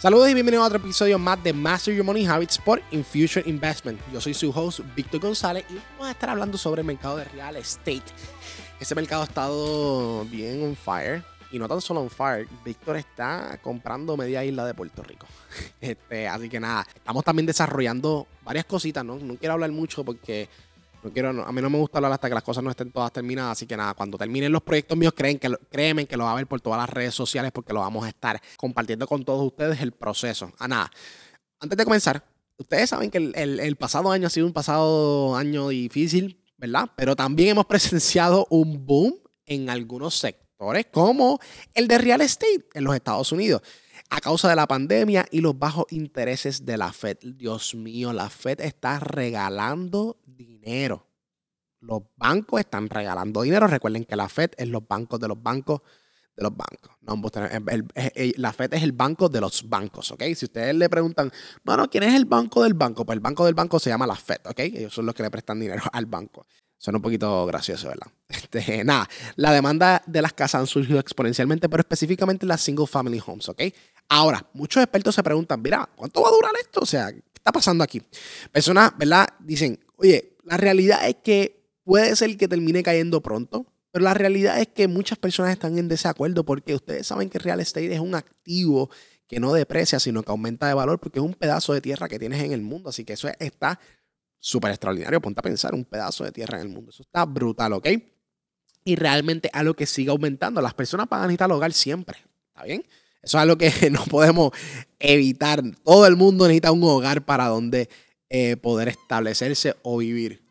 Saludos y bienvenidos a otro episodio más de Master Your Money Habits por Infusion Investment. Yo soy su host, Víctor González, y vamos a estar hablando sobre el mercado de real estate. Este mercado ha estado bien on fire. Y no tan solo on fire, Víctor está comprando media isla de Puerto Rico. Este, así que nada, estamos también desarrollando varias cositas, ¿no? No quiero hablar mucho porque no quiero, a mí no me gusta hablar hasta que las cosas no estén todas terminadas, así que nada, cuando terminen los proyectos míos, creen que, créeme que lo va a ver por todas las redes sociales porque lo vamos a estar compartiendo con todos ustedes el proceso. Ah, nada, antes de comenzar, ustedes saben que el, pasado año ha sido un pasado año difícil, ¿verdad? Pero también hemos presenciado un boom en algunos sectores, como el de real estate en los Estados Unidos a causa de la pandemia y los bajos intereses de la Fed. Dios mío, la Fed está regalando dinero. Los bancos están regalando dinero. Recuerden que la Fed es los bancos de los bancos de los bancos. No, la Fed es el banco de los bancos, ¿ok? Si ustedes le preguntan, bueno, ¿quién es el banco del banco? Pues el banco del banco se llama la Fed, ¿ok? Ellos son los que le prestan dinero al banco. Suena un poquito gracioso, ¿verdad? Este, nada, la demanda de las casas han surgido exponencialmente, pero específicamente las single family homes, ¿ok? Ahora, muchos expertos se preguntan, mira, ¿cuánto va a durar esto? O sea, ¿qué está pasando aquí? Personas, ¿verdad? Dicen, oye, la realidad es que puede ser que termine cayendo pronto, pero la realidad es que muchas personas están en desacuerdo porque ustedes saben que real estate es un activo que no deprecia, sino que aumenta de valor porque es un pedazo de tierra que tienes en el mundo. Así que eso está súper extraordinario. Ponte a pensar, un pedazo de tierra en el mundo. Eso está brutal, ¿ok? Y realmente algo que sigue aumentando. Las personas van a necesitar hogar siempre. ¿Está bien? Eso es algo que no podemos evitar. Todo el mundo necesita un hogar para donde eh, poder establecerse o vivir.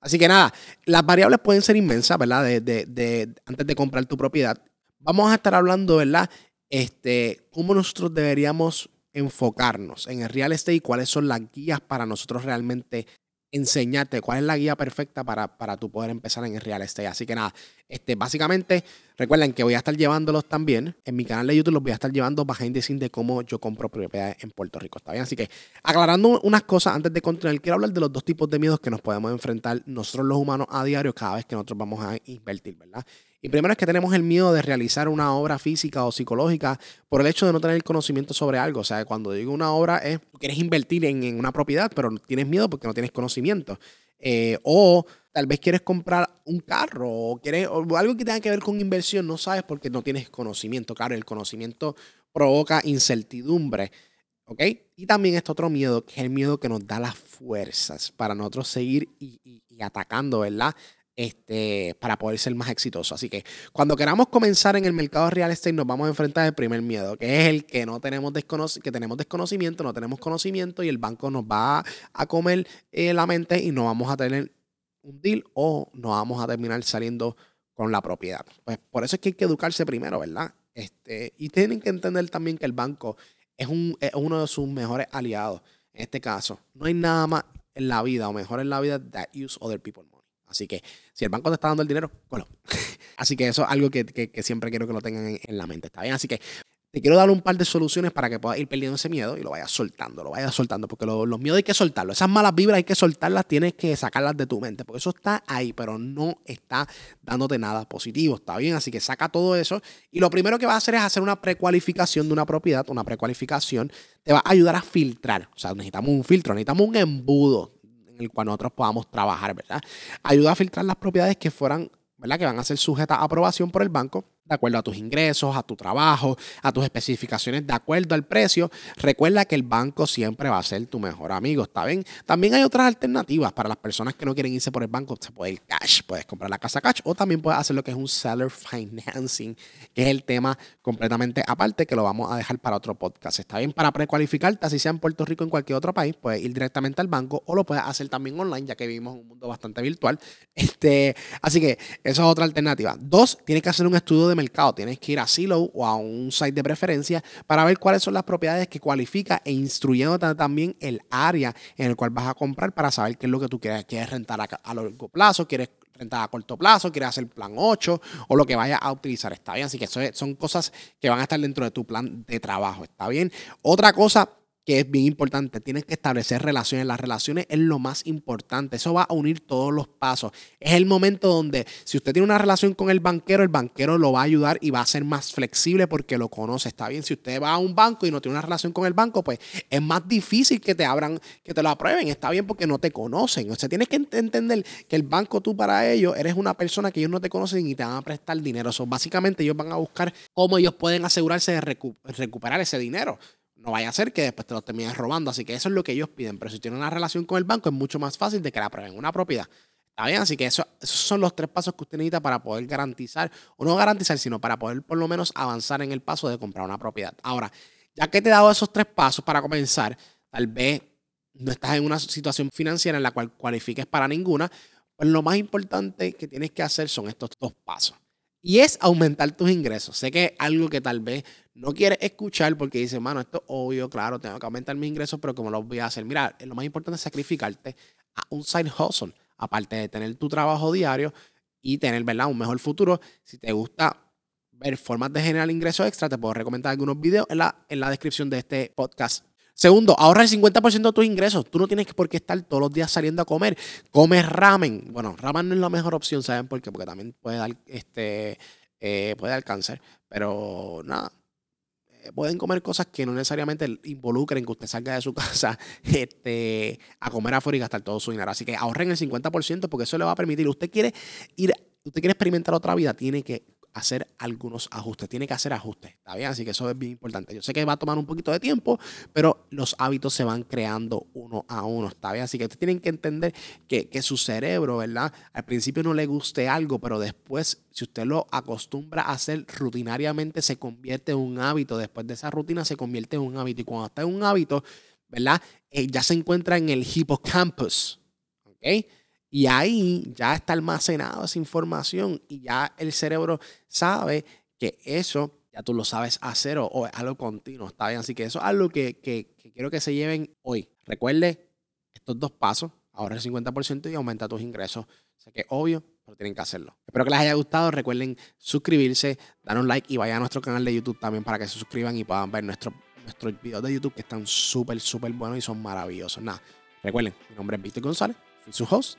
Así que nada, las variables pueden ser inmensas, ¿verdad? De, antes de comprar tu propiedad. Vamos a estar hablando, ¿verdad? Este, cómo nosotros deberíamos enfocarnos en el real estate y cuáles son las guías para nosotros realmente enseñarte cuál es la guía perfecta para, para tu poder empezar en el real estate. Así que nada, este, básicamente recuerden que voy a estar llevándolos también en mi canal de YouTube, los voy a estar llevando behind the de cómo yo compro propiedades en Puerto Rico. ¿Está bien? Así que aclarando unas cosas antes de continuar, quiero hablar de los dos tipos de miedos que nos podemos enfrentar nosotros los humanos a diario cada vez que nosotros vamos a invertir, ¿verdad? Y primero es que tenemos el miedo de realizar una obra física o psicológica por el hecho de no tener conocimiento sobre algo. O sea, cuando digo una obra es, quieres invertir en, una propiedad, pero tienes miedo porque no tienes conocimiento. Eh, o tal vez quieres comprar un carro o, quieres, algo que tenga que ver con inversión, no sabes porque no tienes conocimiento. Claro, el conocimiento provoca incertidumbre. ¿Ok? Y también está otro miedo, que es el miedo que nos da las fuerzas para nosotros seguir y atacando, ¿verdad? Este, para poder ser más exitoso. Así que cuando queramos comenzar en el mercado real estate, nos vamos a enfrentar al primer miedo, que es el que no tenemos, que tenemos desconocimiento, no tenemos conocimiento y el banco nos va a comer eh, la mente y no vamos a tener un deal o no vamos a terminar saliendo con la propiedad. Pues por eso es que hay que educarse primero, ¿verdad? Este, y tienen que entender también que el banco es, un, es uno de sus mejores aliados. En este caso, no hay nada más en la vida o mejor en la vida that use other people Así que si el banco te está dando el dinero, bueno. Así que eso es algo que, siempre quiero que lo tengan en, la mente. ¿Está bien? Así que te quiero dar un par de soluciones para que puedas ir perdiendo ese miedo y lo vayas soltando, lo vayas soltando, porque los miedos hay que soltarlos. Esas malas vibras hay que soltarlas, tienes que sacarlas de tu mente, porque eso está ahí, pero no está dándote nada positivo, ¿está bien? Así que saca todo eso y lo primero que vas a hacer es hacer una precualificación de una propiedad, una precualificación te va a ayudar a filtrar, o sea, necesitamos un filtro, necesitamos un embudo el cual nosotros podamos trabajar, ¿verdad? Ayuda a filtrar las propiedades que fueran, ¿verdad? Que van a ser sujetas a aprobación por el banco de acuerdo a tus ingresos, a tu trabajo, a tus especificaciones, de acuerdo al precio. Recuerda que el banco siempre va a ser tu mejor amigo, ¿está bien? También hay otras alternativas para las personas que no quieren irse por el banco. Se puede cash, puedes comprar la casa cash o también puedes hacer lo que es un seller financing, que es el tema completamente aparte que lo vamos a dejar para otro podcast. ¿Está bien? Para precualificarte, así sea en Puerto Rico o en cualquier otro país, puedes ir directamente al banco o lo puedes hacer también online, ya que vivimos en un mundo bastante virtual. Este, así que esa es otra alternativa. Dos, tienes que hacer un estudio de mercado, tienes que ir a Silo o a un site de preferencia para ver cuáles son las propiedades que cualifica e instruyendo también el área en el cual vas a comprar para saber qué es lo que tú quieres. ¿Quieres rentar a, largo plazo? ¿Quieres rentar a corto plazo? ¿Quieres hacer plan 8? O lo que vayas a utilizar, ¿está bien? Así que eso son cosas que van a estar dentro de tu plan de trabajo, ¿está bien? Otra cosa que es bien importante. Tienes que establecer relaciones. Las relaciones es lo más importante. Eso va a unir todos los pasos. Es el momento donde si usted tiene una relación con el banquero, el banquero lo va a ayudar y va a ser más flexible porque lo conoce. Está bien. Si usted va a un banco y no tiene una relación con el banco, pues es más difícil que te abran, que te lo aprueben. Está bien porque no te conocen. O sea, tienes que entender que el banco tú para ellos eres una persona que ellos no te conocen y te van a prestar dinero. So, básicamente ellos van a buscar cómo ellos pueden asegurarse de recuperar ese dinero. No vaya a ser que después te lo termines robando. Así que eso es lo que ellos piden. Pero si tienen una relación con el banco, es mucho más fácil de que la aprueben una propiedad. ¿Está bien? Así que eso, esos son los tres pasos que usted necesita para poder garantizar, o no garantizar, sino para poder por lo menos avanzar en el paso de comprar una propiedad. Ahora, ya que te he dado esos tres pasos para comenzar, tal vez no estás en una situación financiera en la cual cualifiques para ninguna, pues lo más importante que tienes que hacer son estos dos pasos. Y es aumentar tus ingresos. Sé que es algo que tal vez no quieres escuchar porque dices, mano, esto es obvio, claro, tengo que aumentar mis ingresos, pero ¿cómo lo voy a hacer? Mira, lo más importante es sacrificarte a un side hustle, aparte de tener tu trabajo diario y tener, ¿verdad? Un mejor futuro. Si te gusta ver formas de generar ingresos extra, te puedo recomendar algunos videos en la, en la descripción de este podcast. Segundo, ahorra el 50% de tus ingresos. Tú no tienes por qué estar todos los días saliendo a comer. Comes ramen. Bueno, ramen no es la mejor opción, ¿saben por qué? Porque también puede dar, este, eh, puede dar cáncer. Pero nada, eh, pueden comer cosas que no necesariamente involucren que usted salga de su casa este, a comer afuera y gastar todo su dinero. Así que ahorren el 50% porque eso le va a permitir. Usted quiere ir, usted quiere experimentar otra vida, tiene que hacer algunos ajustes, tiene que hacer ajustes, ¿está bien? Así que eso es bien importante. Yo sé que va a tomar un poquito de tiempo, pero los hábitos se van creando uno a uno, ¿está bien? Así que ustedes tienen que entender que, que su cerebro, ¿verdad? Al principio no le guste algo, pero después, si usted lo acostumbra a hacer rutinariamente, se convierte en un hábito. Después de esa rutina se convierte en un hábito. Y cuando está en un hábito, ¿verdad? Eh, ya se encuentra en el hippocampus, ¿ok? Y ahí ya está almacenada esa información y ya el cerebro sabe que eso ya tú lo sabes hacer o, es algo continuo, ¿está bien? Así que eso es algo que, que, quiero que se lleven hoy. Recuerde estos dos pasos, ahorra el 50% y aumenta tus ingresos. O sea que obvio, pero tienen que hacerlo. Espero que les haya gustado. Recuerden suscribirse, dar un like y vayan a nuestro canal de YouTube también para que se suscriban y puedan ver nuestros nuestros videos de YouTube que están súper, súper buenos y son maravillosos. Nada, recuerden, mi nombre es Víctor González, fui su host